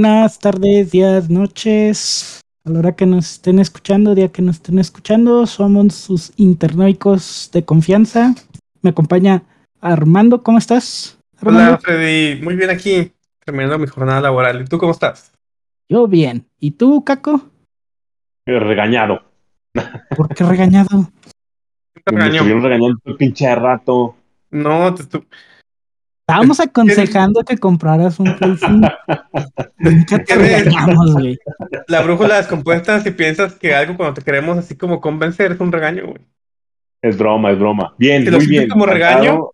Buenas tardes, días, noches. A la hora que nos estén escuchando, día que nos estén escuchando, somos sus internoicos de confianza. Me acompaña Armando, ¿cómo estás? Hola, Freddy. Muy bien aquí, terminando mi jornada laboral. ¿Y tú cómo estás? Yo bien. ¿Y tú, Caco? Regañado. ¿Por qué regañado? ¿Te Me estuvieron regañando el pinche rato. No, te estuve Estábamos aconsejando que compraras un Play Nunca te regañamos, güey. La brújula descompuesta, si piensas que algo cuando te queremos así como convencer es un regaño, güey. Es broma, es broma. Bien, si muy bien. como regaño,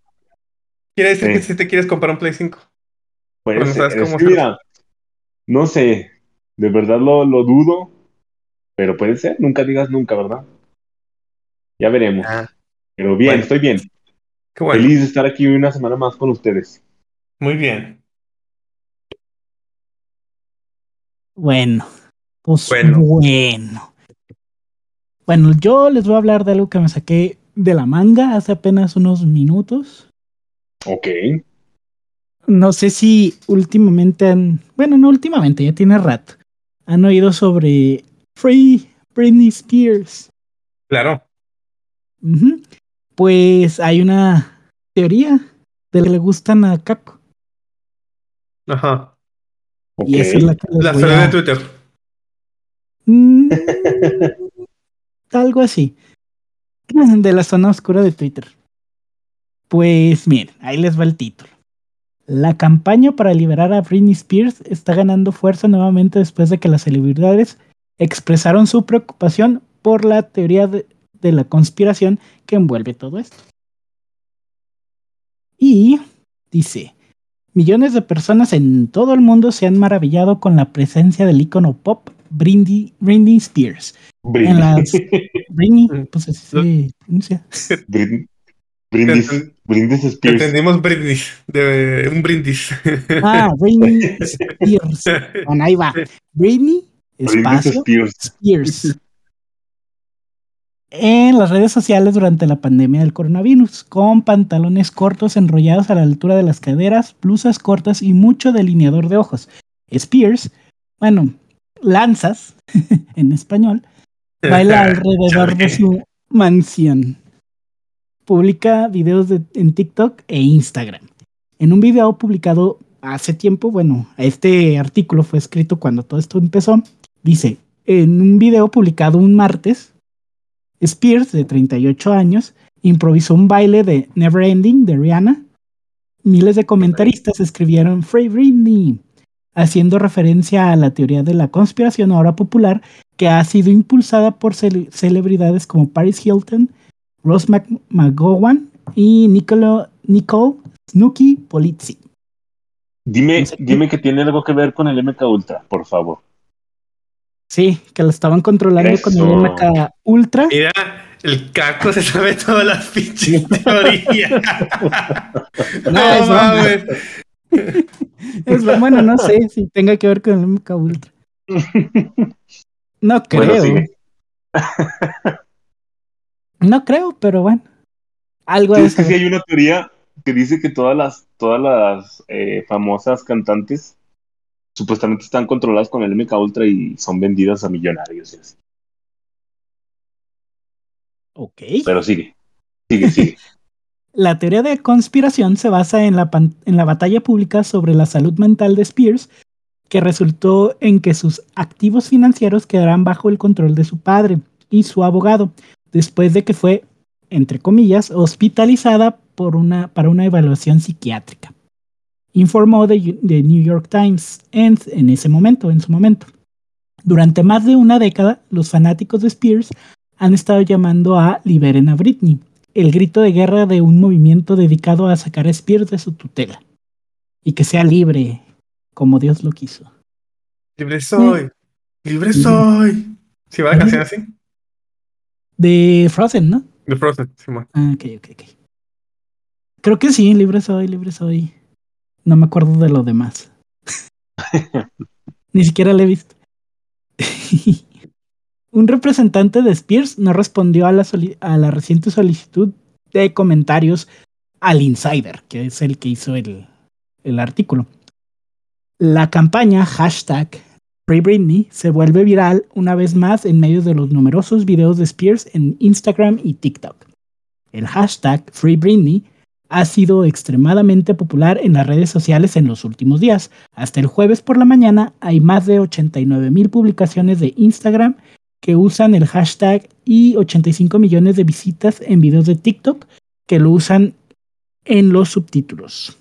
quiere decir que si te quieres comprar un Play 5. Pues, no, sabes cómo mira, no sé, de verdad lo, lo, dudo, pero puede ser, nunca digas nunca, ¿verdad? Ya veremos. Ah. Pero bien, estoy bien. Feliz de estar aquí una semana más con ustedes. Muy bien. Bueno, pues bueno. bueno. Bueno, yo les voy a hablar de algo que me saqué de la manga hace apenas unos minutos. Ok. No sé si últimamente han, bueno, no últimamente, ya tiene rato, han oído sobre Free Britney Spears. Claro. Pues hay una teoría de que le gustan a Caco. Ajá. Y esa es la que La a... de Twitter. Mm, algo así. De la zona oscura de Twitter. Pues miren, ahí les va el título. La campaña para liberar a Britney Spears está ganando fuerza nuevamente después de que las celebridades expresaron su preocupación por la teoría de, de la conspiración que envuelve todo esto. Y dice, millones de personas en todo el mundo se han maravillado con la presencia del icono pop Britney, Britney Spears. Britney. En las, Britney, pues así se pronuncia. Brindis, brindis Spears. Entendimos brindis, de un brindis. Ah, Britney Spears. Bueno, ahí va. Britney, espacio, Spears. Spears en las redes sociales durante la pandemia del coronavirus, con pantalones cortos enrollados a la altura de las caderas, blusas cortas y mucho delineador de ojos. Spears, bueno, lanzas en español, baila alrededor de su mansión. Publica videos en TikTok e Instagram. En un video publicado hace tiempo, bueno, este artículo fue escrito cuando todo esto empezó, dice, en un video publicado un martes, Spears, de 38 años, improvisó un baile de Never Ending de Rihanna. Miles de comentaristas escribieron Free Britney, haciendo referencia a la teoría de la conspiración ahora popular que ha sido impulsada por celebridades como Paris Hilton, Ross McGowan y Nicole, Nicole Snooki Polizzi. Dime, dime que tiene algo que ver con el MK Ultra, por favor. Sí, que lo estaban controlando con el MK Ultra. Mira, el caco se sabe todas las pinches teorías. no, es mames. es bueno, no sé si tenga que ver con el MK Ultra. No creo. no creo, pero bueno. Algo es que sí hay una teoría que dice que todas las, todas las eh, famosas cantantes supuestamente están controladas con el MK Ultra y son vendidas a millonarios. Ok. Pero sigue, sigue, sigue. la teoría de conspiración se basa en la, en la batalla pública sobre la salud mental de Spears, que resultó en que sus activos financieros quedarán bajo el control de su padre y su abogado, después de que fue, entre comillas, hospitalizada por una, para una evaluación psiquiátrica informó de, New York Times en, en ese momento, en su momento. Durante más de una década, los fanáticos de Spears han estado llamando a Liberen a Britney, el grito de guerra de un movimiento dedicado a sacar a Spears de su tutela. Y que sea libre, como Dios lo quiso. Libre soy, libre soy. ¿Sí va la canción así? De Frozen, ¿no? De Frozen, sí, Ah, ok, ok, ok. Creo que sí, libre soy, libre soy. No me acuerdo de lo demás. Ni siquiera le he visto. Un representante de Spears no respondió a la, a la, reciente solicitud de comentarios al Insider, que es el que hizo el, el artículo. La campaña hashtag Free Britney se vuelve viral una vez más en medio de los numerosos videos de Spears en Instagram y TikTok. El hashtag Free Britney ha sido extremadamente popular en las redes sociales en los últimos días. Hasta el jueves por la mañana hay más de 89 mil publicaciones de Instagram que usan el hashtag y 85 millones de visitas en videos de TikTok que lo usan en los subtítulos.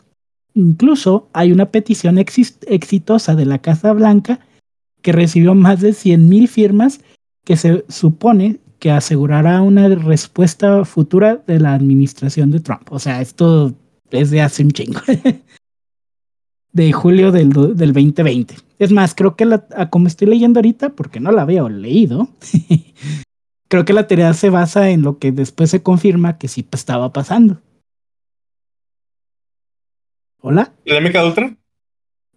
Incluso hay una petición exitosa de la Casa Blanca que recibió más de 100.000 firmas que se supone que asegurará una respuesta futura de la administración de Trump. O sea, esto es de hace un chingo. de julio del, del 2020. Es más, creo que la, como estoy leyendo ahorita, porque no la veo leído, creo que la teoría se basa en lo que después se confirma que sí estaba pasando. ¿Hola? ¿La Mica Ultra?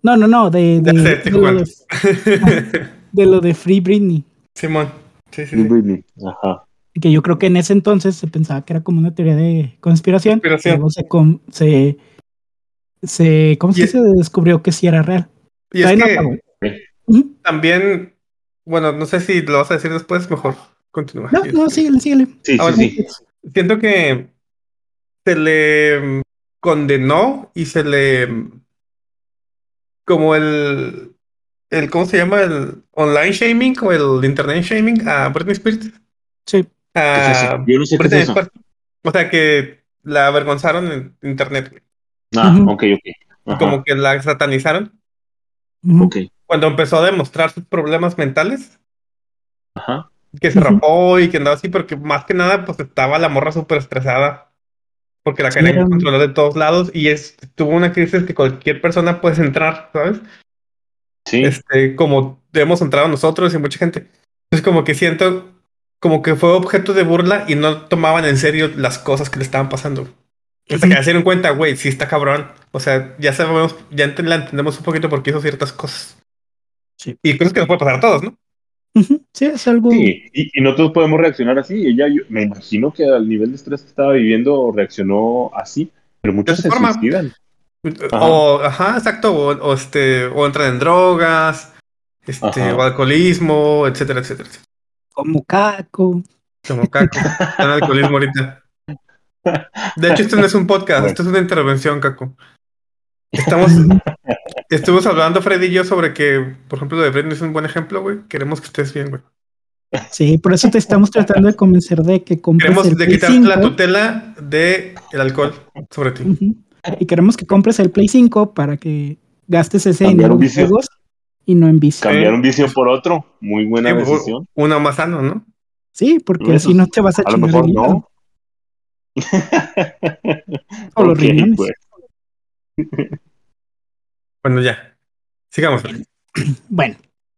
No, no, no, de, de, de, lo de, Free Britney. Simón, sí, sí. Ajá. Que yo creo que en ese entonces se pensaba que era como una teoría de conspiración. conspiración. Luego se, se, se, ¿cómo se, se descubrió que sí era real? Y es que también, bueno, no sé si lo vas a decir después, mejor continúa. No, no, síguele, síguele. Sí, sí, sí. Siento que se le condenó y se le como el, el, ¿cómo se llama? El online shaming o el internet shaming a Britney Spears. Sí. Yo no sé qué es eso. O sea, que la avergonzaron en internet. Ah, ok, ok. Como que la satanizaron. Ok. Cuando empezó a demostrar sus problemas mentales. Ajá. Que se rapó y que andaba así, porque más que nada, pues estaba la morra súper estresada porque la querían sí, controlar de todos lados y es tuvo una crisis que cualquier persona puede entrar, ¿sabes? Sí. Este, como hemos entrado nosotros y mucha gente. Es como que siento como que fue objeto de burla y no tomaban en serio las cosas que le estaban pasando. Hasta que se dieron cuenta, güey, sí está cabrón. O sea, ya sabemos, ya la entendemos un poquito porque hizo ciertas cosas. Sí. Y cosas que nos puede pasar a todos, ¿no? Sí, es algo. Sí, y, y, no todos podemos reaccionar así. Ella, yo, me imagino que al nivel de estrés que estaba viviendo reaccionó así, pero muchos se forma. suicidan. Ajá. O, ajá, exacto, o, o, este, o entran en drogas, este, o alcoholismo, etcétera, etcétera. Como caco. Como caco. En alcoholismo ahorita. De hecho, esto no es un podcast, esto es una intervención, Caco. Estamos, estuvimos hablando, Freddy y yo, sobre que, por ejemplo, lo de Britney es un buen ejemplo, güey. Queremos que estés bien, güey. Sí, por eso te estamos tratando de convencer de que compres Queremos el de Play quitar 5. la tutela del el alcohol sobre ti. Ujú. Y queremos que compres el Play 5 para que gastes ese dinero en juegos y no en vicio. Cambiar un vicio por otro, muy buena Sí, decisión. Uno más sano, ¿no? Sí, porque así no te vas a A lo chingar mejor el hígado. no. O los Ok, riñones. pues. Bueno, ya. Sigamos. Bueno,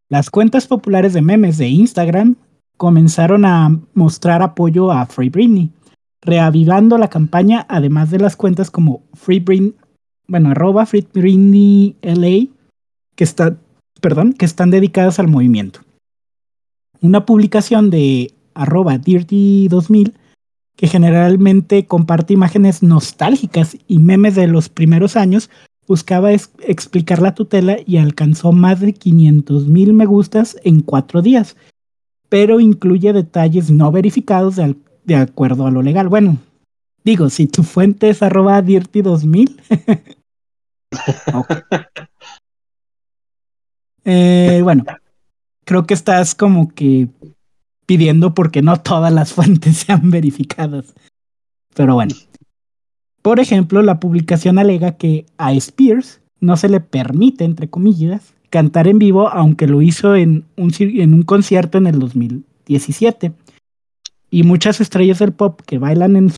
las cuentas populares de memes de Instagram comenzaron a mostrar apoyo a Free Britney, reavivando la campaña, además de las cuentas como Free Britney, bueno, arroba que perdón, que están dedicadas al movimiento. Una publicación de arroba Dirty 2000 que generalmente comparte imágenes nostálgicas y memes de los primeros años, buscaba explicar la tutela y alcanzó más de 500 mil me gustas en cuatro días, pero incluye detalles no verificados de, de acuerdo a lo legal. Bueno, digo, si tu fuente es arroba dirty 2000. ok. Eh, bueno, creo que estás como que pidiendo porque no todas las fuentes sean verificadas. Pero bueno. Por ejemplo, la publicación alega que a Spears no se le permite, entre comillas, cantar en vivo, aunque lo hizo en un concierto en el 2017. Y muchas estrellas del pop que bailan en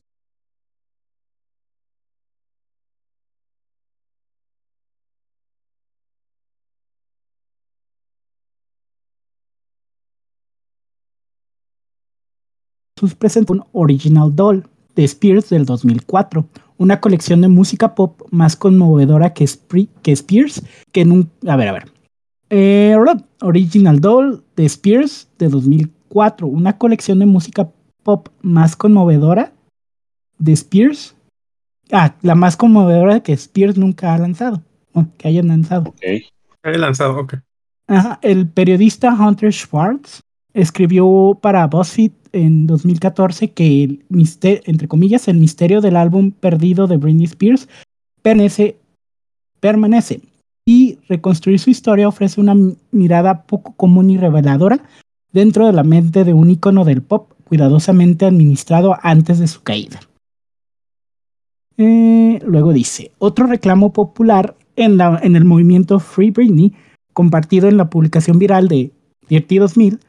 sus presentó un Original Doll de Spears del 2004, una colección de música pop más conmovedora que, que Spears, que un... A ver, a ver. Eh, Original Doll de Spears de 2004, una colección de música pop más conmovedora de Spears. Ah, la más conmovedora que Spears nunca ha lanzado, bueno, que hayan lanzado. Ok. He lanzado, ok. Ajá, el periodista Hunter Schwartz escribió para BuzzFeed en 2014 que el misterio, entre comillas, el misterio del álbum perdido de Britney Spears permanece, permanece y reconstruir su historia ofrece una mirada poco común y reveladora dentro de la mente de un icono del pop cuidadosamente administrado antes de su caída. Eh, luego dice, otro reclamo popular en, la, en, el movimiento Free Britney, compartido en la publicación viral de Dirty 2000,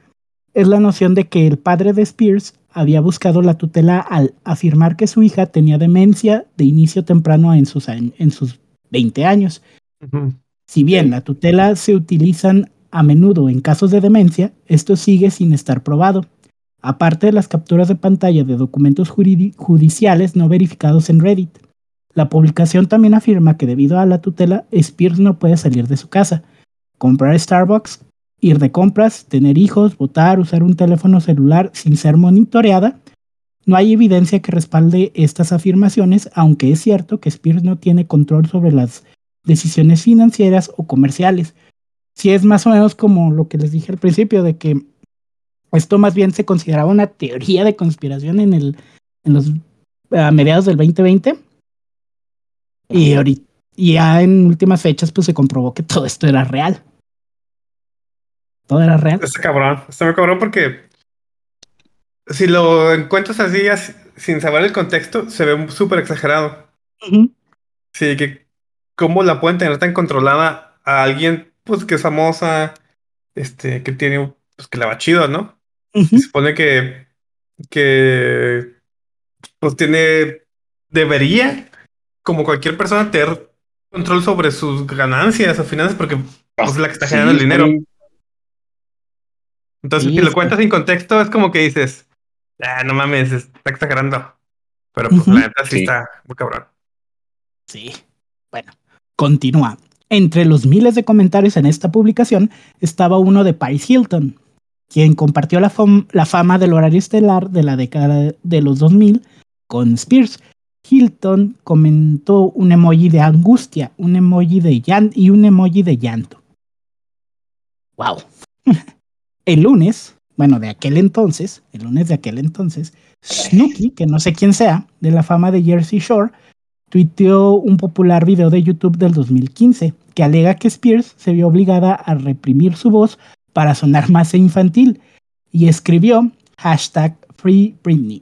es la noción de que el padre de Spears había buscado la tutela al afirmar que su hija tenía demencia de inicio temprano en sus, en sus 20 años. Si bien la tutela se utilizan a menudo en casos de demencia, esto sigue sin estar probado. Aparte de las capturas de pantalla de documentos judiciales no verificados en Reddit. La publicación también afirma que debido a la tutela, Spears no puede salir de su casa, comprar Starbucks, ir de compras, tener hijos, votar, usar un teléfono celular sin ser monitoreada. No hay evidencia que respalde estas afirmaciones, aunque es cierto que Spears no tiene control sobre las decisiones financieras o comerciales. Si es más o menos como lo que les dije al principio, de que esto más bien se consideraba una teoría de conspiración en, el, en los a mediados del 2020. Y ahorita, ya en últimas fechas, pues se comprobó que todo esto era real. Todo era real. Está cabrón, está muy cabrón porque si lo encuentras así, sin saber el contexto, se ve súper exagerado. Sí, que cómo la pueden tener tan controlada a alguien, pues que es famosa, este, que tiene, pues que la va chido, ¿no? Se supone que, que, pues tiene, debería, como cualquier persona, tener control sobre sus ganancias o finanzas, porque pues, es la que está generando el dinero. Entonces, si lo cuentas sin contexto, es como que dices, ah, no mames, está exagerando. Pero pues la neta sí, está muy cabrón. Sí. Bueno, continúa. Entre los miles de comentarios en esta publicación estaba uno de Paris Hilton, quien compartió la, fama del horario estelar de la década de los 2000 con Spears. Hilton comentó un emoji de angustia, un emoji de llanto y un emoji de llanto. ¡Wow! El lunes, bueno, de aquel entonces, el lunes de aquel entonces, Snooki, que no sé quién sea, de la fama de Jersey Shore, tuiteó un popular video de YouTube del 2015 que alega que Spears se vio obligada a reprimir su voz para sonar más infantil y escribió hashtag Free Britney.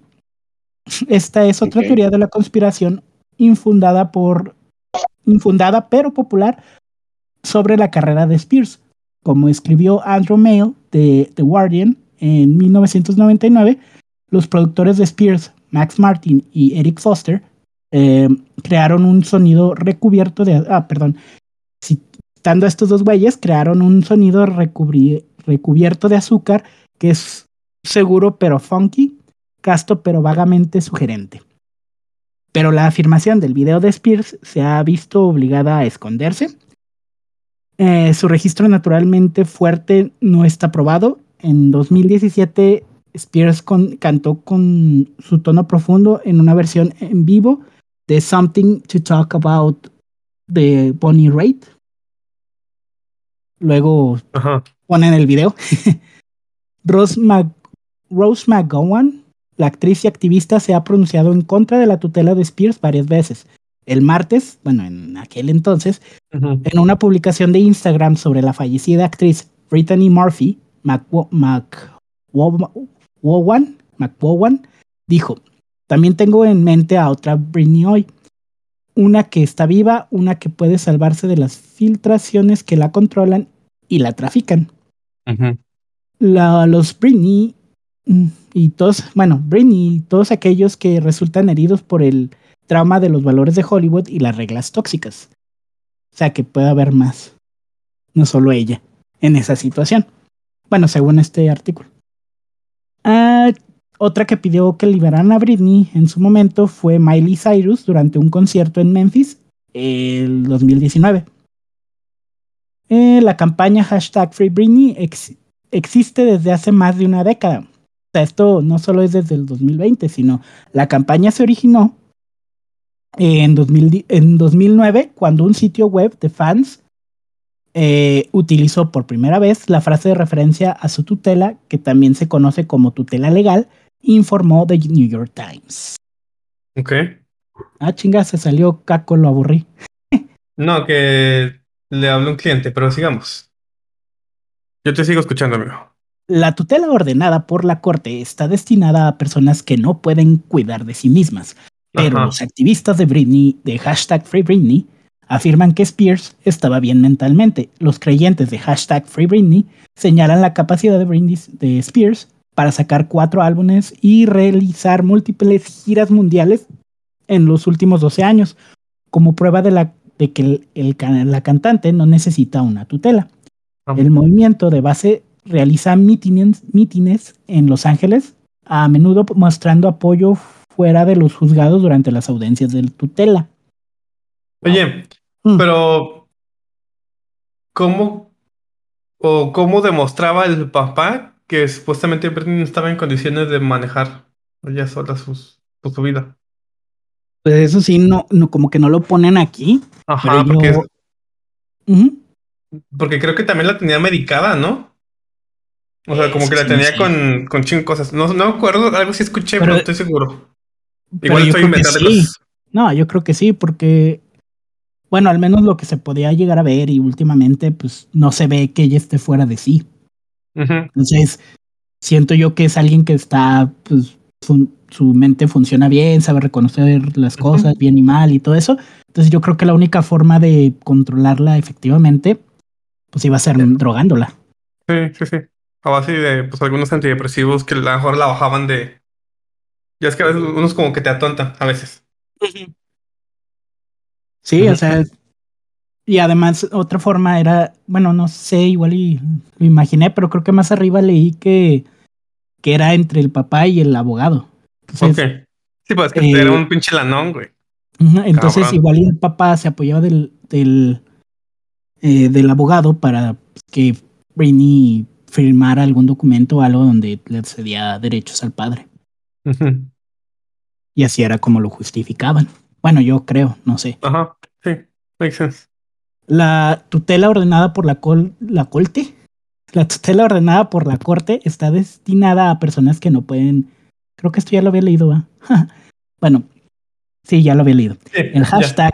Esta es otra teoría de la conspiración infundada por infundada pero popular sobre la carrera de Spears, como escribió Andrew Mail de The Guardian en 1999, los productores de Spears, Max Martin y Eric Foster, eh, crearon un sonido recubierto de... Ah, perdón. Citando a estos dos güeyes, crearon un sonido recubierto de azúcar que es seguro pero funky, casto pero vagamente sugerente. Pero la afirmación del video de Spears se ha visto obligada a esconderse eh, su registro naturalmente fuerte no está probado. En 2017, Spears cantó con su tono profundo en una versión en vivo de Something to Talk About de Bonnie Raitt. Luego ponen el video. Rose, Rose McGowan, la actriz y activista, se ha pronunciado en contra de la tutela de Spears varias veces, el martes, bueno, en aquel entonces, en una publicación de Instagram sobre la fallecida actriz Brittany Murphy, McWowan, dijo, también tengo en mente a otra Britney hoy, una que está viva, una que puede salvarse de las filtraciones que la controlan y la trafican. los Britney mm, y todos, bueno, Britney y todos aquellos que resultan heridos por el trauma de los valores de Hollywood y las reglas tóxicas. O sea que puede haber más, no solo ella, en esa situación. Bueno, según este artículo. Ah, otra que pidió que liberaran a Britney en su momento fue Miley Cyrus durante un concierto en Memphis el 2019. Eh, la campaña hashtag Free Britney existe desde hace más de una década. O sea, esto no solo es desde el 2020, sino la campaña se originó en, 2009 cuando un sitio web de fans eh, utilizó por primera vez la frase de referencia a su tutela, que también se conoce como tutela legal, informó The New York Times. Ok. Ah, chinga, se salió caco, lo aburrí. no, que le habló un cliente, pero sigamos. Yo te sigo escuchando, amigo. La tutela ordenada por la Corte está destinada a personas que no pueden cuidar de sí mismas, pero los activistas de Britney, de hashtag Free Britney, afirman que Spears estaba bien mentalmente. Los creyentes de hashtag Free Britney señalan la capacidad de, Britney, de Spears para sacar cuatro álbumes y realizar múltiples giras mundiales en los últimos 12 años, como prueba de, la, de que la cantante no necesita una tutela. El movimiento de base realiza mítines, en Los Ángeles, a menudo mostrando apoyo fuera de los juzgados durante las audiencias de tutela. Oye, mm. pero ¿cómo o cómo demostraba el papá que supuestamente Britney estaba en condiciones de manejar ella sola sus, su vida? Pues eso sí, no, no, como que no lo ponen aquí. Ajá, porque, porque creo que también la tenía medicada, ¿no? O sea, como que la tenía con, con chingo cosas. No, no me acuerdo, algo sí escuché, pero, no estoy seguro. Igual estoy inventando cosas. No, yo creo que sí, porque, bueno, al menos lo que se podía llegar a ver y últimamente, pues no se ve que ella esté fuera de sí. Entonces, siento yo que es alguien que está, pues, su mente funciona bien, sabe reconocer las cosas bien y mal y todo eso. Entonces, yo creo que la única forma de controlarla efectivamente, pues iba a ser drogándola. Sí, sí, sí a base de pues, algunos antidepresivos que a lo mejor la bajaban de. Ya es que a veces unos como que te atontan, a veces. Sí, o sea. Y además, otra forma era, bueno, no sé, igual y lo imaginé, pero creo que más arriba leí que, que era entre el papá y el abogado. Ok. Sí, pues que era eh, un pinche lanón, güey. entonces, igual el papá se apoyaba del, del, eh, del abogado para que Britney firmar algún documento o algo donde le cedía derechos al padre. Y así era como lo justificaban. Bueno, yo creo, no sé. Ajá, sí, makes sense. La tutela ordenada por la, la Corte, la tutela ordenada por la Corte está destinada a personas que no pueden. Creo que esto ya lo había leído, ¿va? bueno, sí, ya lo había leído. El hashtag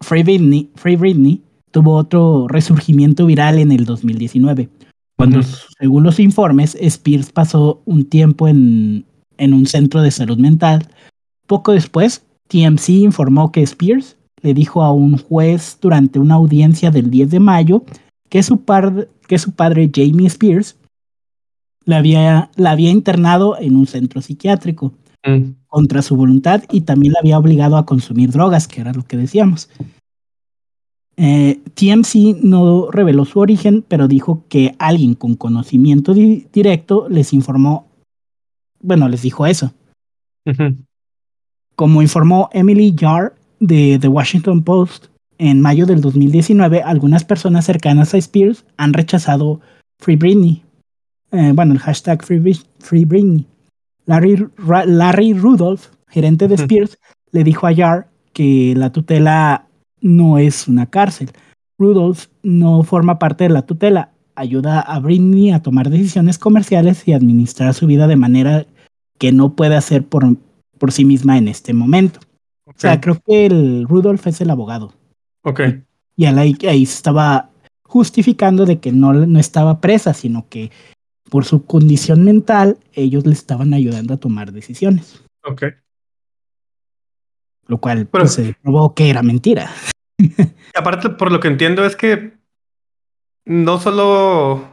Free Britney, Free Britney tuvo otro resurgimiento viral en el 2019 cuando, según los informes, Spears pasó un tiempo en, en un centro de salud mental. Poco después, TMC informó que Spears le dijo a un juez durante una audiencia del 10 de mayo que su, que su padre Jamie Spears la había, la había internado en un centro psiquiátrico mm. contra su voluntad y también la había obligado a consumir drogas, que era lo que decíamos. Eh, TMC no reveló su origen, pero dijo que alguien con conocimiento directo les informó, bueno, les dijo eso. Como informó Emily Jarr de The Washington Post, en mayo del 2019, algunas personas cercanas a Spears han rechazado Free Britney. Eh, bueno, el hashtag Free, Britney. Larry, Larry Rudolph, gerente de Spears, le dijo a Jarr que la tutela no es una cárcel. Rudolph no forma parte de la tutela, ayuda a Britney a tomar decisiones comerciales y administrar su vida de manera que no puede hacer por, por sí misma en este momento. O sea, creo que el Rudolph es el abogado. Ok. Y ahí, ahí estaba justificando de que no, no estaba presa, sino que por su condición mental ellos le estaban ayudando a tomar decisiones. Ok. Lo cual pues, se probó que era mentira. aparte, por lo que entiendo, es que no solo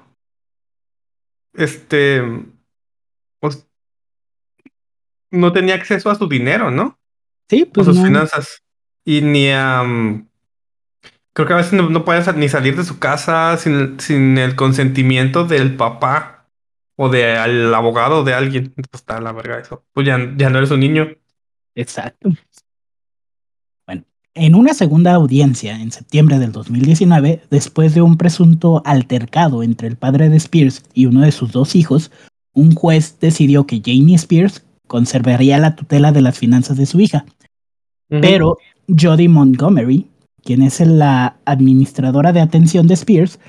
este pues, no tenía acceso a su dinero, ¿no? Sí, pues. A sus finanzas. Y ni a. creo que a veces no, no puedes ni salir de su casa sin, sin el consentimiento del papá o del abogado de alguien. Pues está la verga eso. Pues ya, ya no eres un niño. Exacto. En una segunda audiencia en septiembre del 2019, después de un presunto altercado entre el padre de Spears y uno de sus dos hijos, un juez decidió que Jamie Spears conservaría la tutela de las finanzas de su hija. Pero Jody Montgomery, quien es la administradora de atención de Spears,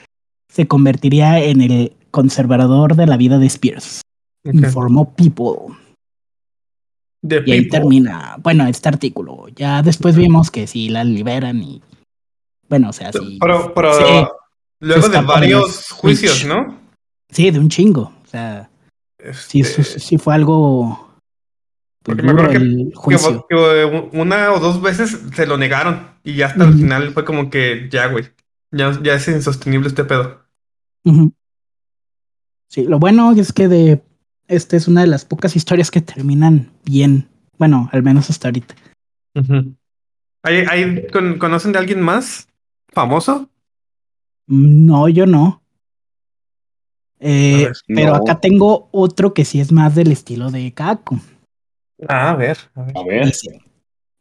se convertiría en el conservador de la vida de Spears. Informó People. y ahí termina, bueno, este artículo. Ya después vimos que si la liberan y, bueno, o sea, sí. Pero, pero luego de varios juicios, ¿no? Sí, de un chingo. O sea, sí, este sí fue algo porque me acuerdo que, una o dos veces se lo negaron y ya hasta el final fue como que ya, güey, ya, ya es insostenible este pedo. Sí, lo bueno es que de esta es una de las pocas historias que terminan bien. Bueno, al menos hasta ahorita. ¿Hay, conocen de alguien más famoso? No, yo no. Eh, pero acá tengo otro que sí es más del estilo de Kako. Ah, a ver. A ver.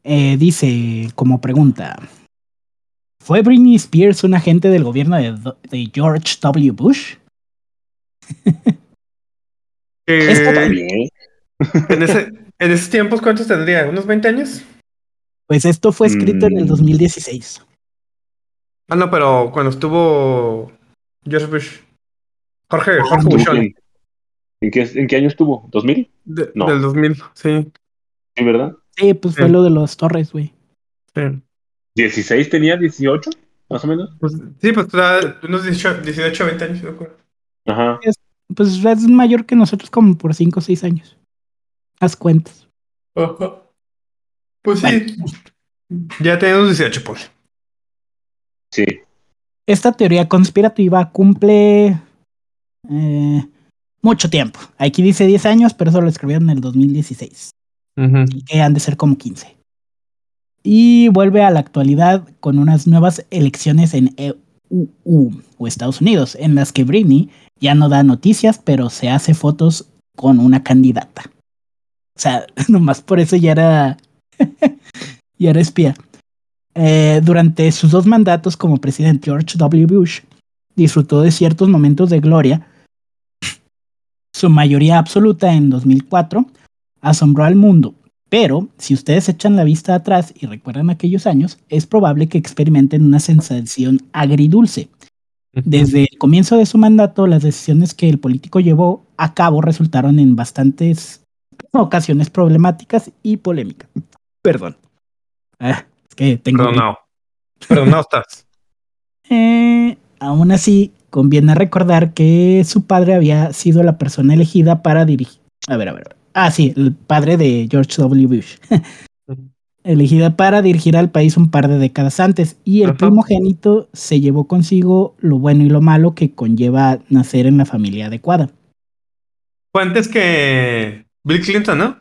Eh, dice, como pregunta, ¿fue Britney Spears un agente del gobierno de, George W. Bush? Eh, en, ese, en esos tiempos, ¿cuántos tendría? ¿Unos 20 años? Pues esto fue escrito en el 2016. Mm. Ah, no, pero cuando estuvo George Bush. Jorge, ah, Jorge Bush. ¿En qué, ¿En qué año estuvo? ¿2000? no. Del 2000, sí. ¿Sí, verdad? Sí, pues fue lo de los torres, güey. Sí. ¿16 tenía? ¿18? Más o menos. Pues, sí, pues unos 18, 18 20 años, de acuerdo. Ajá. pues es mayor que nosotros como por 5 o 6 años. Haz cuentas. Ajá. Pues sí. Ya tenemos 18, pues. Sí. Esta teoría conspirativa cumple eh, mucho tiempo. Aquí dice 10 años, pero eso lo escribieron en el 2016. Y que han de ser como 15. Y vuelve a la actualidad con unas nuevas elecciones en EU o Estados Unidos, en las que Britney ya no da noticias, pero se hace fotos con una candidata. O sea, nomás por eso ya era. ya era espía. Eh, durante sus dos mandatos como presidente, George W. Bush disfrutó de ciertos momentos de gloria su mayoría absoluta en 2004, asombró al mundo. Pero si ustedes echan la vista atrás y recuerdan aquellos años, es probable que experimenten una sensación agridulce. Desde el comienzo de su mandato, las decisiones que el político llevó a cabo resultaron en bastantes ocasiones problemáticas y polémicas. Perdón. Ah, es que tengo. Perdón, no. no estás. Eh, aún así, Conviene recordar que su padre había sido la persona elegida para dirigir. A ver, a ver. Ah, sí, el padre de George W. Bush. Elegida para dirigir al país un par de décadas antes. Y el primogénito se llevó consigo lo bueno y lo malo que conlleva nacer en la familia adecuada. Fue antes que Bill Clinton, ¿no?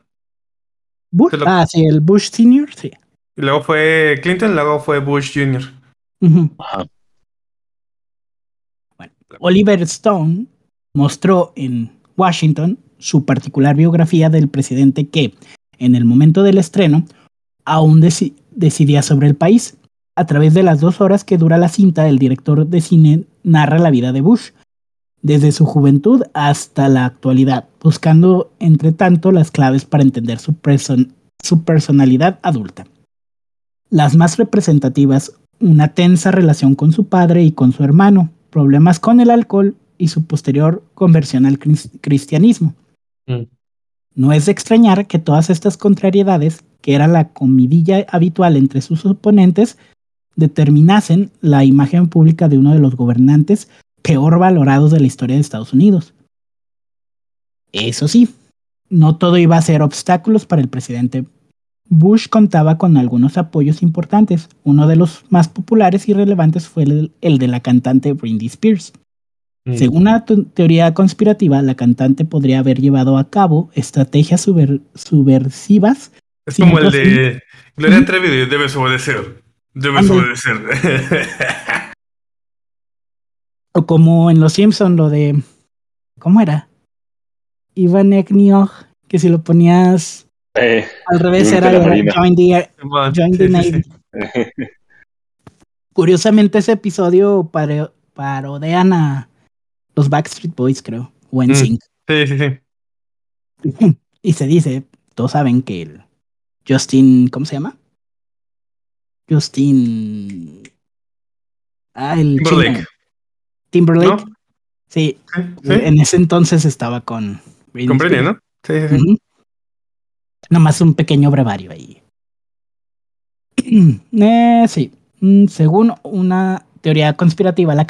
Bush. Ah, sí, el Bush Senior, sí. Y luego fue Clinton, luego fue Bush Jr. Ajá. Oliver Stone mostró en Washington su particular biografía del presidente que, en el momento del estreno, aún decidía sobre el país. A través de las dos horas que dura la cinta, el director de cine narra la vida de Bush, desde su juventud hasta la actualidad, buscando, entre tanto, las claves para entender su, su personalidad adulta. Las más representativas, una tensa relación con su padre y con su hermano, problemas con el alcohol y su posterior conversión al cristianismo. Mm. No es de extrañar que todas estas contrariedades, que era la comidilla habitual entre sus oponentes, determinasen la imagen pública de uno de los gobernantes peor valorados de la historia de Estados Unidos. Eso sí, no todo iba a ser obstáculos para el presidente Bush contaba con algunos apoyos importantes. Uno de los más populares y relevantes fue el, de la cantante Britney Spears. Mm. Según una teoría conspirativa, la cantante podría haber llevado a cabo estrategias subversivas. Es como el de Gloria Trevi debes obedecer. Debes obedecer. o como en Los Simpson lo de ¿cómo era? Ivan Ekniog, que si lo ponías eh, Al revés era Join the, join the Navy. Curiosamente ese episodio parodean a los Backstreet Boys, creo, o en mm. Sí, sí, sí. Y se dice, todos saben que el Justin, ¿cómo se llama? Justin. Ah, el Timberlake. Timberlake. Sí. En ese entonces estaba con Con Britney, ¿no? Sí, sí. Nomás un pequeño brevario ahí. Eh, sí. Mm, según una teoría conspirativa, la,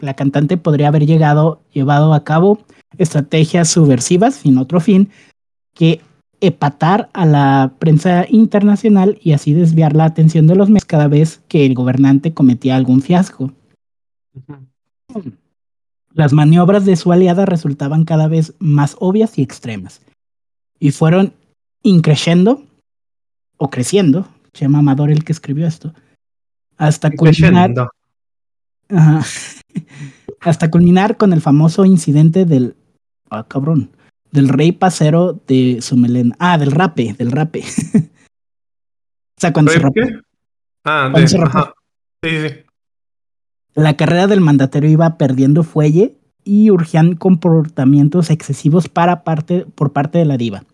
la cantante podría haber llegado, llevado a cabo estrategias subversivas sin otro fin que epatar a la prensa internacional y así desviar la atención de los medios cada vez que el gobernante cometía algún fiasco. Las maniobras de su aliada resultaban cada vez más obvias y extremas, y fueron increciendo o creciendo, se llama Amador el que escribió esto, hasta culminar, hasta culminar con el famoso incidente del, ah, cabrón, del rey pasero de su melena. Ah, del rape, del rape. o sea, cuando se Ah, de, se Sí, sí. La carrera del mandatario iba perdiendo fuelle y urgían comportamientos excesivos para parte, por parte de la diva.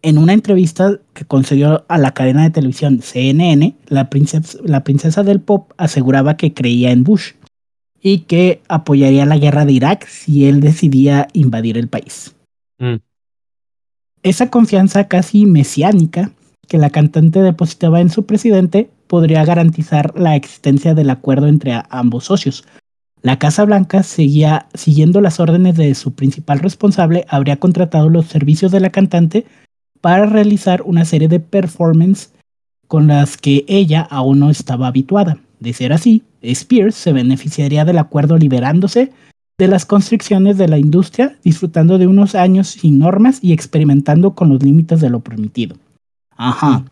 En una entrevista que concedió a la cadena de televisión CNN, la princesa, la princesa del pop aseguraba que creía en Bush y que apoyaría la guerra de Irak si él decidía invadir el país. Mm. Esa confianza casi mesiánica que la cantante depositaba en su presidente podría garantizar la existencia del acuerdo entre ambos socios. La Casa Blanca seguía siguiendo las órdenes de su principal responsable, habría contratado los servicios de la cantante para realizar una serie de performances con las que ella aún no estaba habituada. De ser así, Spears se beneficiaría del acuerdo liberándose de las constricciones de la industria, disfrutando de unos años sin normas y experimentando con los límites de lo permitido. Ajá.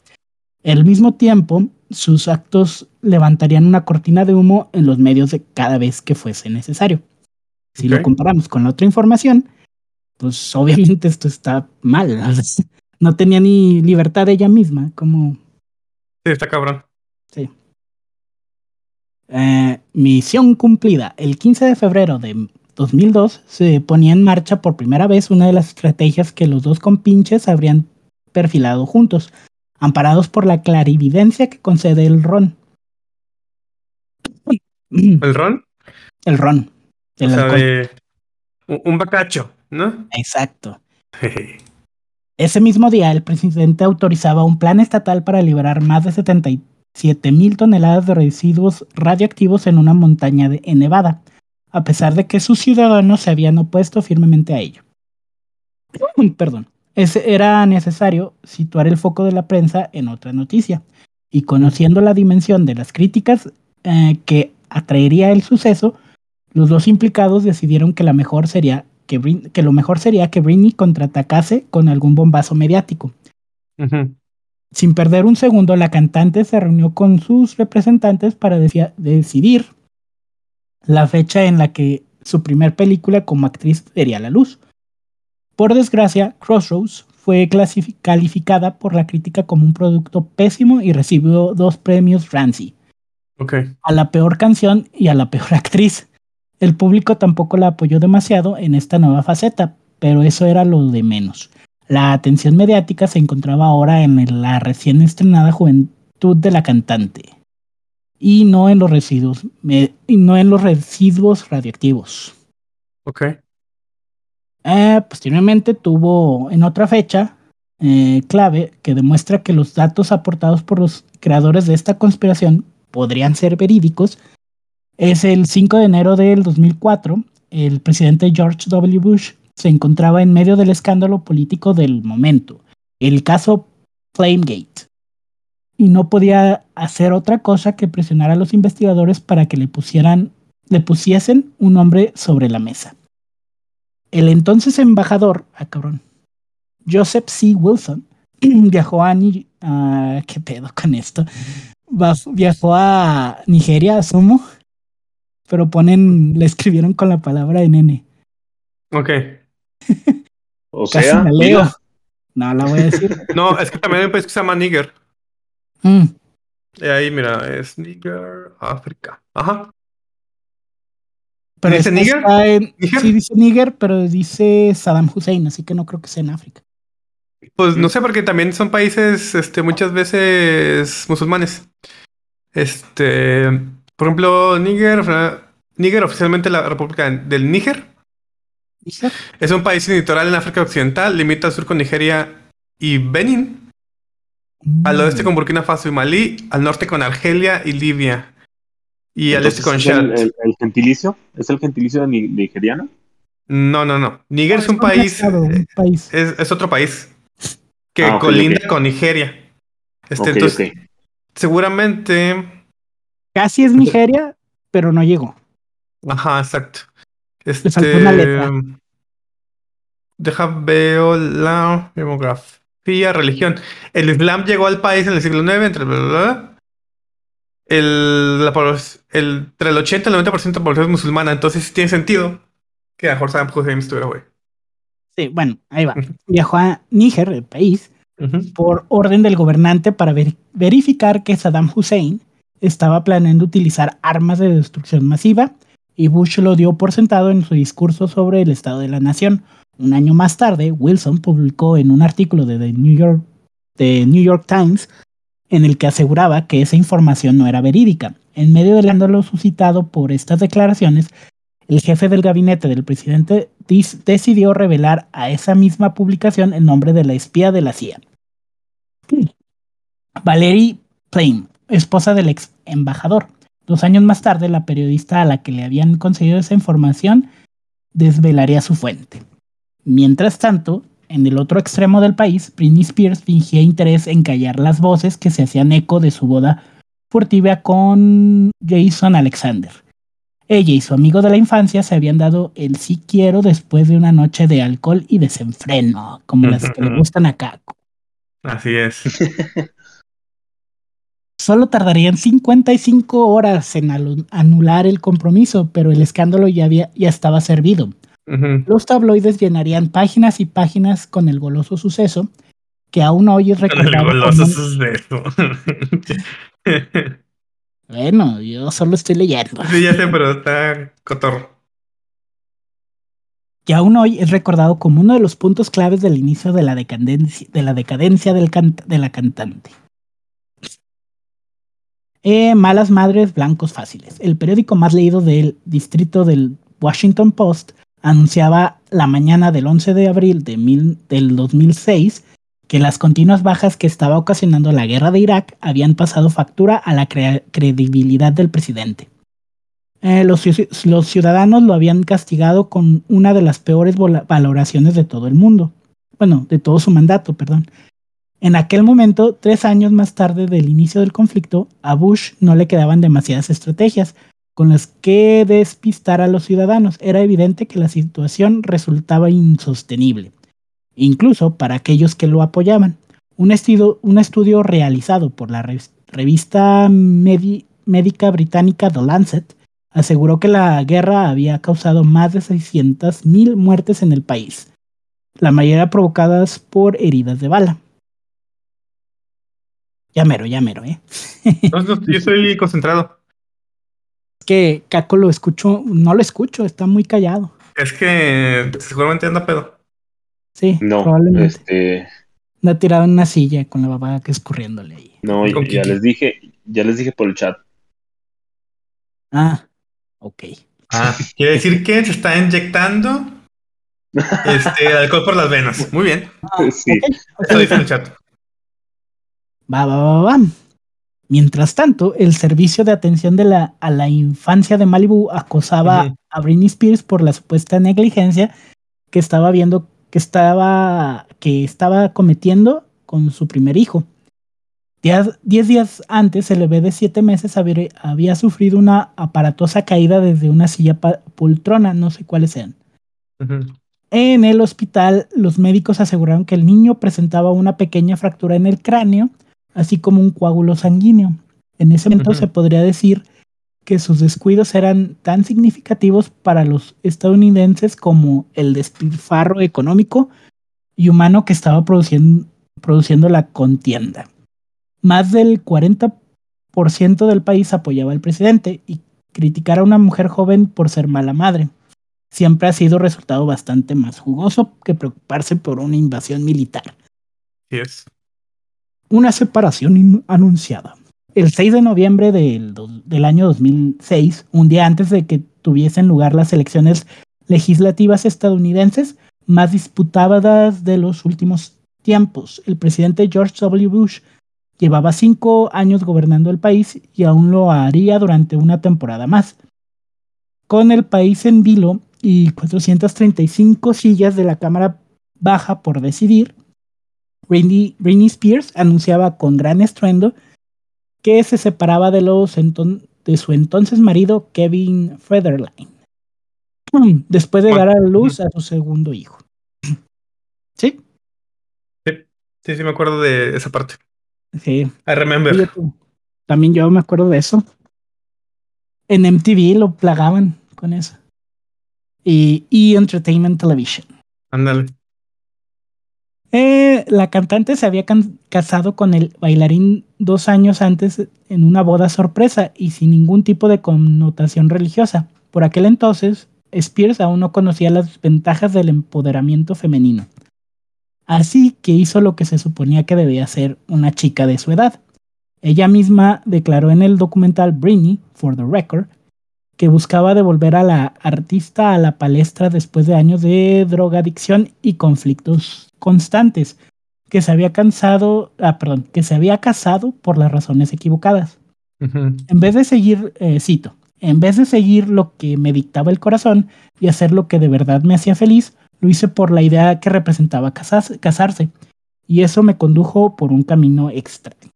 Al mismo tiempo, sus actos levantarían una cortina de humo en los medios de cada vez que fuese necesario. Si lo comparamos con la otra información, pues obviamente esto está mal. No tenía ni libertad ella misma, como... Sí, está cabrón. Sí. Eh, misión cumplida. El 15 de febrero de 2002 se ponía en marcha por primera vez una de las estrategias que los dos compinches habrían perfilado juntos, amparados por la clarividencia que concede el ron. ¿El ron? El ron. o sea, de un bacacho, ¿no? Exacto. Ese mismo día, el presidente autorizaba un plan estatal para liberar más de 70 mil toneladas de residuos radioactivos en una montaña de, en Nevada, a pesar de que sus ciudadanos se habían opuesto firmemente a ello. Perdón. era necesario situar el foco de la prensa en otra noticia, y conociendo la dimensión de las críticas eh, que atraería el suceso, los dos implicados decidieron que, la mejor sería que, que lo mejor sería que Britney contraatacase con algún bombazo mediático. Sin perder un segundo, la cantante se reunió con sus representantes para decidir la fecha en la que su primer película como actriz vería la luz. Por desgracia, Crossroads fue calificada por la crítica como un producto pésimo y recibió dos premios Ramsey. A la peor canción y a la peor actriz. El público tampoco la apoyó demasiado en esta nueva faceta, pero eso era lo de menos. La atención mediática se encontraba ahora en la recién estrenada juventud de la cantante y no en los residuos, y no en los residuos radioactivos. Ok. Eh, posteriormente tuvo en otra fecha eh, clave que demuestra que los datos aportados por los creadores de esta conspiración podrían ser verídicos. Es el 5 de enero del 2004, el presidente George W. Bush se encontraba en medio del escándalo político del momento, el caso Flamegate, y no podía hacer otra cosa que presionar a los investigadores para que le pusieran, le pusiesen un nombre sobre la mesa. El entonces embajador, ah cabrón, Joseph C. Wilson, viajó a, ah, ¿qué pedo con esto? Viajó a Nigeria, asumo, pero ponen, le escribieron con la palabra en N. Ok o sea, leo. No, la voy a decir. no, es que también hay un país que se llama Níger. Mm. Y ahí, mira, es Níger, África. Ajá. Pero ¿Dice Níger? Sí, dice Níger, pero dice Saddam Hussein, así que no creo que sea en África. Pues no sé, porque también son países este, muchas veces musulmanes. Este, por ejemplo, Níger, Níger oficialmente la República del Níger. Es un país litoral en África Occidental, limita al sur con Nigeria y Benin, al oeste con Burkina Faso y Malí, al norte con Argelia y Libia, y al este con Chad. El, gentilicio? ¿Es el gentilicio nigeriano? No, no, no. Níger es, un, país, Es, otro país que ah, colinda con Nigeria. Este, entonces, seguramente. Casi es Nigeria, pero no llegó. Ajá, exacto. Este, una letra. Deja veo la demografía, religión. El Islam llegó al país en el siglo IX, entre el, la, el, entre el 80 y el 90% de la población es musulmana, entonces tiene sentido que a mejor Saddam Hussein estuviera, güey. Sí, bueno, ahí va. Viajó a Níger, el país, por orden del gobernante para verificar que Saddam Hussein estaba planeando utilizar armas de destrucción masiva y Bush lo dio por sentado en su discurso sobre el Estado de la Nación. Un año más tarde, Wilson publicó en un artículo de The New York, New York Times en el que aseguraba que esa información no era verídica. En medio del ándalo suscitado por estas declaraciones, el jefe del gabinete del presidente decidió revelar a esa misma publicación el nombre de la espía de la CIA. Valerie Plain, esposa del ex embajador. Dos años más tarde, la periodista a la que le habían conseguido esa información desvelaría su fuente. Mientras tanto, en el otro extremo del país, Britney Spears fingía interés en callar las voces que se hacían eco de su boda furtiva con Jason Alexander. Ella y su amigo de la infancia se habían dado el sí quiero después de una noche de alcohol y desenfreno, como las que le gustan acá. Así es. Solo tardarían 55 horas en anular el compromiso, pero el escándalo ya, había, ya estaba servido. Los tabloides llenarían páginas y páginas con el goloso suceso, que aún hoy es recordado. El goloso suceso. bueno, yo solo estoy leyendo. Sí, ya sé, pero está cotorro. Que aún hoy es recordado como uno de los puntos claves del inicio de la decadencia, de la, decadencia del de la cantante. Eh, Malas Madres Blancos Fáciles. El periódico más leído del distrito del Washington Post anunciaba la mañana del 11 de abril de del 2006 que las continuas bajas que estaba ocasionando la guerra de Irak habían pasado factura a la credibilidad del presidente. Eh, los, los, ciudadanos lo habían castigado con una de las peores valoraciones de todo el mundo. Bueno, de todo su mandato, perdón. En aquel momento, tres años más tarde del inicio del conflicto, a Bush no le quedaban demasiadas estrategias con las que despistar a los ciudadanos. Era evidente que la situación resultaba insostenible, incluso para aquellos que lo apoyaban. Un, estudio, realizado por la revista médica británica The Lancet aseguró que la guerra había causado más de 600.000 muertes en el país, la mayoría provocadas por heridas de bala. Ya mero, ya mero, ¿eh? yo estoy concentrado. Que Caco lo escucho, no lo escucho, está muy callado. Es que seguramente anda pedo. Sí, no, probablemente. Este... Anda tirado en una silla con la babada que escurriéndole ahí. No, ya les dije, ya les dije por el chat. Ah, ok. Ah, quiere decir que se está inyectando este alcohol por las venas. Muy bien. Ah, sí. Eso dice en el chat. Va, va, va, va. Mientras tanto, el servicio de atención de la, a la infancia de Malibu acosaba a Britney Spears por la supuesta negligencia que estaba viendo que estaba, que estaba cometiendo con su primer hijo. Diez, días antes, el bebé de siete meses había, sufrido una aparatosa caída desde una silla poltrona, no sé cuáles sean. En el hospital, los médicos aseguraron que el niño presentaba una pequeña fractura en el cráneo así como un coágulo sanguíneo. En ese momento se podría decir que sus descuidos eran tan significativos para los estadounidenses como el despilfarro económico y humano que estaba produciendo, produciendo la contienda. Más del 40% del país apoyaba al presidente y criticar a una mujer joven por ser mala madre siempre ha sido resultado bastante más jugoso que preocuparse por una invasión militar. es una separación anunciada. el 6 de noviembre del, del año 2006, un día antes de que tuviesen lugar las elecciones legislativas estadounidenses más disputadas de los últimos tiempos. El presidente George W. Bush llevaba cinco años gobernando el país y aún lo haría durante una temporada más. Con el país en vilo y 435 sillas de la Cámara Baja por decidir, Britney, Spears anunciaba con gran estruendo que se separaba de, los de su entonces marido Kevin Federline, después de dar a luz a su segundo hijo. ¿Sí? Sí, sí, me acuerdo de esa parte. Sí. I remember. También yo me acuerdo de eso. En MTV lo plagaban con eso. Y, y Entertainment Television. Ándale. Eh, la cantante se había casado con el bailarín dos años antes en una boda sorpresa y sin ningún tipo de connotación religiosa. Por aquel entonces, Spears aún no conocía las ventajas del empoderamiento femenino. Así que hizo lo que se suponía que debía ser una chica de su edad. Ella misma declaró en el documental Britney, for the record, que buscaba devolver a la artista a la palestra después de años de drogadicción y conflictos constantes, que se había cansado, ah, perdón, que se había casado por las razones equivocadas. En vez de seguir, eh, cito, en vez de seguir lo que me dictaba el corazón y hacer lo que de verdad me hacía feliz, lo hice por la idea que representaba casarse, y eso me condujo por un camino extraño.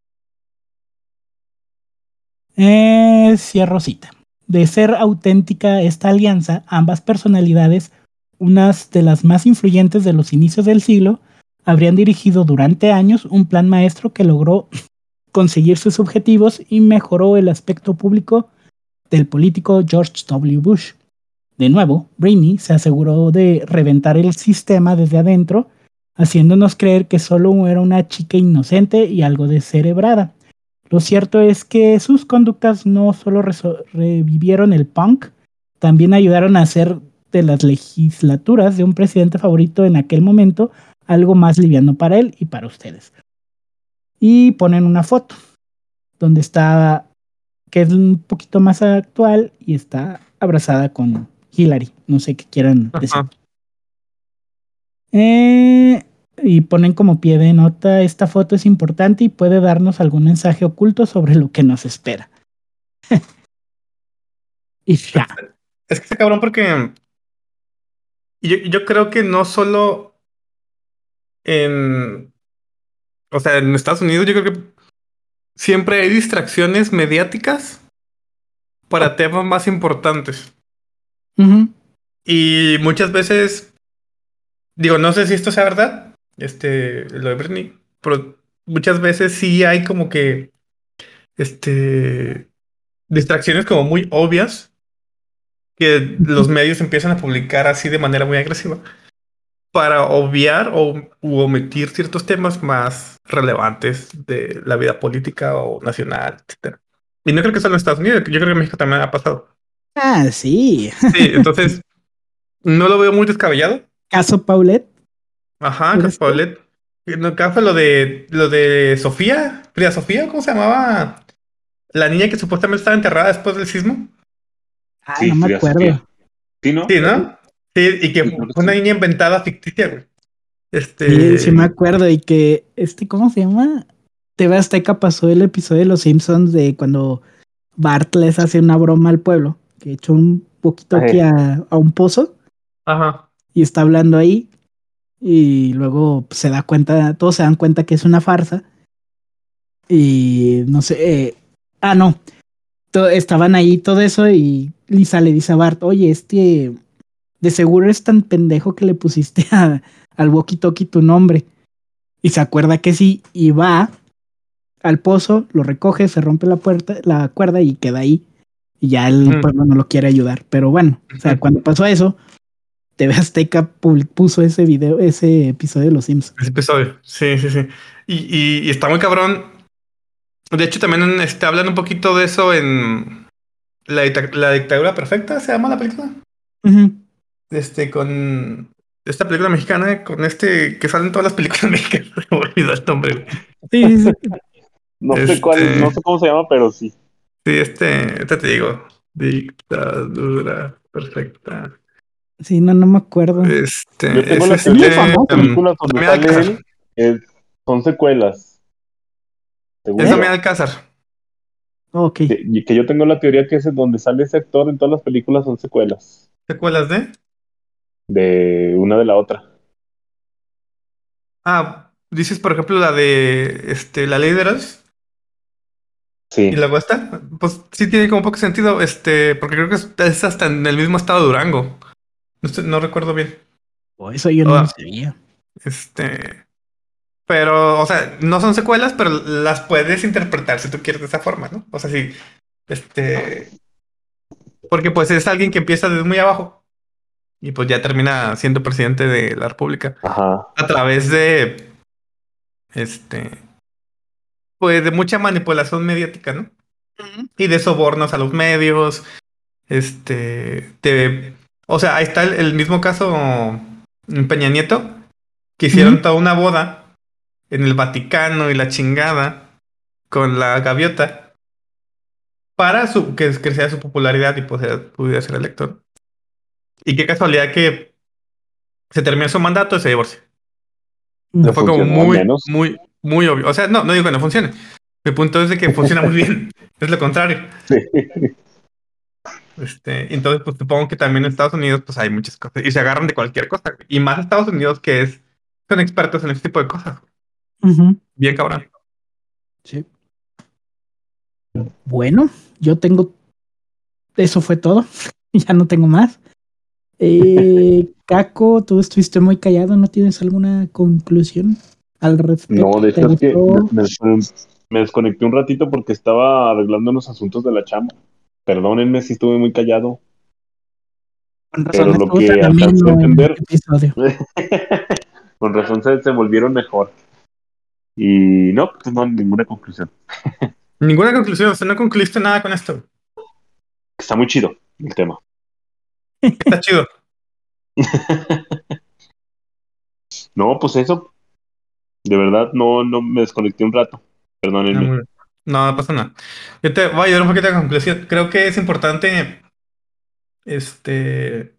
Eh, cierro cita. De ser auténtica esta alianza, ambas personalidades, unas de las más influyentes de los inicios del siglo, habrían dirigido durante años un plan maestro que logró conseguir sus objetivos y mejoró el aspecto público del político George W. Bush. De nuevo, Brainy se aseguró de reventar el sistema desde adentro, haciéndonos creer que solo era una chica inocente y algo descerebrada. Lo cierto es que sus conductas no solo revivieron el punk, también ayudaron a hacer de las legislaturas de un presidente favorito en aquel momento algo más liviano para él y para ustedes. Y ponen una foto donde está, que es un poquito más actual y está abrazada con Hillary. No sé qué quieran decir. Eh, y ponen como pie de nota, esta foto es importante y puede darnos algún mensaje oculto sobre lo que nos espera. y ya. Es que está cabrón porque yo, yo creo que no solo en, o sea, en Estados Unidos, yo creo que siempre hay distracciones mediáticas para temas más importantes. Y muchas veces, digo, no sé si esto sea verdad, este, lo de Britney, pero muchas veces sí hay como que, este, distracciones como muy obvias que los medios empiezan a publicar así de manera muy agresiva para obviar o omitir ciertos temas más relevantes de la vida política o nacional, etc. Y no creo que solo en Estados Unidos, yo creo que en México también ha pasado. Ah, sí. Sí, entonces no lo veo muy descabellado. Caso Paulette. Ajá, caso Paulette. No, fue lo de lo de Sofía, Frida Sofía, ¿cómo se llamaba? La niña que supuestamente estaba enterrada después del sismo. Ah, no me acuerdo. Sí, ¿no? Sí, ¿no? Sí, y que fue una niña inventada ficticia, güey. Este... Sí, sí me acuerdo. Y que, este, ¿cómo se llama? TV Azteca pasó el episodio de Los Simpsons de cuando Bart les hace una broma al pueblo que echó un poquito aquí a, un pozo. Ajá. Y está hablando ahí. Y luego se da cuenta, todos se dan cuenta que es una farsa. Y no sé. Eh, ah, no. Estaban ahí todo eso y Lisa le dice a Bart, oye, este. De seguro es tan pendejo que le pusiste a, al walkie-talkie tu nombre. Y se acuerda que sí, y va al pozo, lo recoge, se rompe la puerta, la cuerda y queda ahí y ya el pueblo no lo quiere ayudar. Pero bueno, o sea, cuando pasó eso, TV Azteca puso ese video, ese episodio de Los Sims. Ese episodio, sí, sí, sí. Y, y, está muy cabrón. De hecho, también está hablando un poquito de eso en la, la dictadura perfecta, se llama la película. Este, con esta película mexicana, con este que salen todas las películas mexicanas. Me olvidó el nombre. Sí, sí. No sé cuál, no este sé cómo se llama, pero sí. Sí, este, este te digo. Dictadura perfecta. Sí, no, no me acuerdo. Este, Yo tengo las este, donde sale él, son secuelas. Es Damián Alcázar. Ok. Que, que, yo tengo la teoría que es donde sale ese actor en todas las películas son secuelas. ¿Secuelas de? De una de la otra. Ah, dices por ejemplo la de este la ley de. Sí. ¿Y la cuesta? Pues sí tiene como poco sentido, este, porque creo que es, hasta en el mismo estado de Durango. No, recuerdo bien. Oh, eso yo no lo sabía. Este. Pero, o sea, no son secuelas, pero las puedes interpretar si tú quieres de esa forma, ¿no? O sea, sí. Este. Porque pues es alguien que empieza desde muy abajo y pues ya termina siendo presidente de la República. Ajá. A través de. Este pues de mucha manipulación mediática, ¿no? Y de sobornos a los medios. Este, te, o sea, ahí está el, mismo caso en Peña Nieto, que hicieron toda una boda en el Vaticano y la chingada con la gaviota para su, que creciera su popularidad y pudiera ser elector. Y qué casualidad que se terminó su mandato y se divorció. fue como muy, muy, muy obvio. O sea, no, no digo que no funcione. Mi punto es de que funciona muy bien. Es lo contrario. Sí. Este, entonces, pues supongo que también en Estados Unidos, pues hay muchas cosas. Y se agarran de cualquier cosa. Y más Estados Unidos que es, son expertos en este tipo de cosas. Bien cabrón. Sí. Bueno, yo tengo. Eso fue todo. ya no tengo más. Eh, Caco, tú estuviste muy callado, ¿no tienes alguna conclusión? al respecto. No, de hecho es que me, desconecté un ratito porque estaba arreglando unos asuntos de la chamba. Perdónenme si estuve muy callado. Con razón, pero lo que alcancé a entender. con razón se, volvieron mejor. Y no, pues no, ninguna conclusión. ninguna conclusión, o sea, no concluiste nada con esto. Está muy chido el tema. Está chido. no, pues eso, de verdad, no, no me desconecté un rato. Perdónenme. No, no pasa nada. Yo te voy a ayudar un poquito a conclusión. Creo que es importante. Este.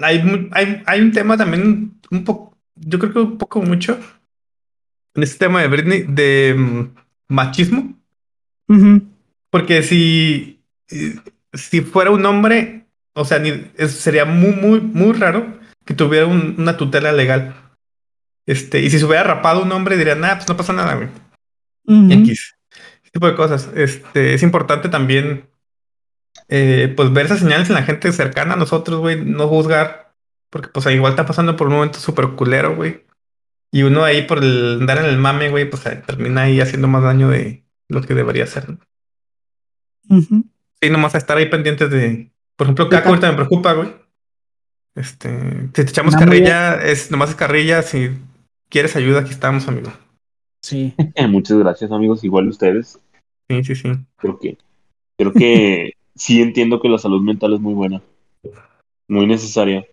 Hay, hay, hay un tema también un poco. Yo creo que un poco mucho. En este tema de Britney, de mm, machismo. Porque si. Si fuera un hombre, o sea, sería muy, muy, muy raro que tuviera una tutela legal. Este, y si se hubiera rapado un hombre, dirían, nah, pues no pasa nada, güey. X. Ese tipo de cosas. Este, es importante también, eh, pues, ver esas señales en la gente cercana a nosotros, güey. No juzgar. Porque, pues, igual está pasando por un momento súper culero, güey. Y uno ahí por el andar en el mame, güey, pues termina ahí haciendo más daño de lo que debería hacer. Sí, nomás a estar ahí pendientes de. Por ejemplo, Caco ahorita me preocupa, güey. Este, si te echamos carrilla, es nomás es carrilla, si quieres ayuda, aquí estamos, amigo. Sí. Muchas gracias, amigos. Igual ustedes. Sí, sí, sí. Creo que, creo que sí entiendo que la salud mental es muy buena. Muy necesaria.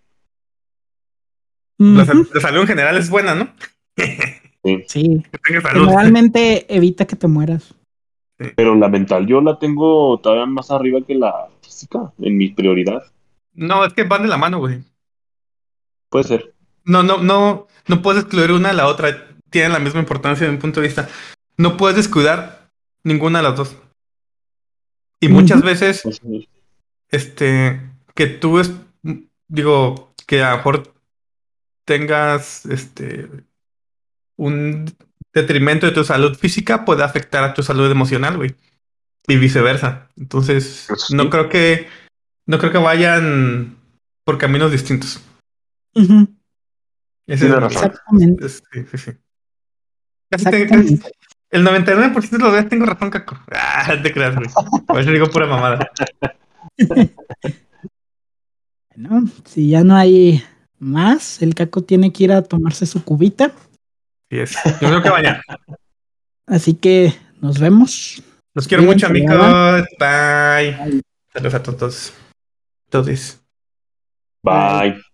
La, salud en general es buena, ¿no? sí. sí. Generalmente evita que te mueras. Pero la mental yo la tengo todavía más arriba que la física, en mi prioridad. No, es que van de la mano, güey. Puede ser. No, no, no, no puedes excluir una a la otra. Tienen la misma importancia desde mi punto de vista. No puedes descuidar ninguna de las dos. Y muchas veces, este, que tú es, digo, que a lo mejor tengas, este, un detrimento de tu salud física puede afectar a tu salud emocional, güey. Y viceversa. Entonces, pues no creo que, no creo que vayan por caminos distintos. Exactamente. sí, sí, sí. el 99% de los días tengo razón, Caco. Ah, te creas, güey. A veces digo pura mamada. bueno, si ya no hay más, el Caco tiene que ir a tomarse su cubita. Sí es. Yo creo que vaya. Así que nos vemos. Los quiero mucho, amigos. Bye. Saludos a todos. Todos. Bye.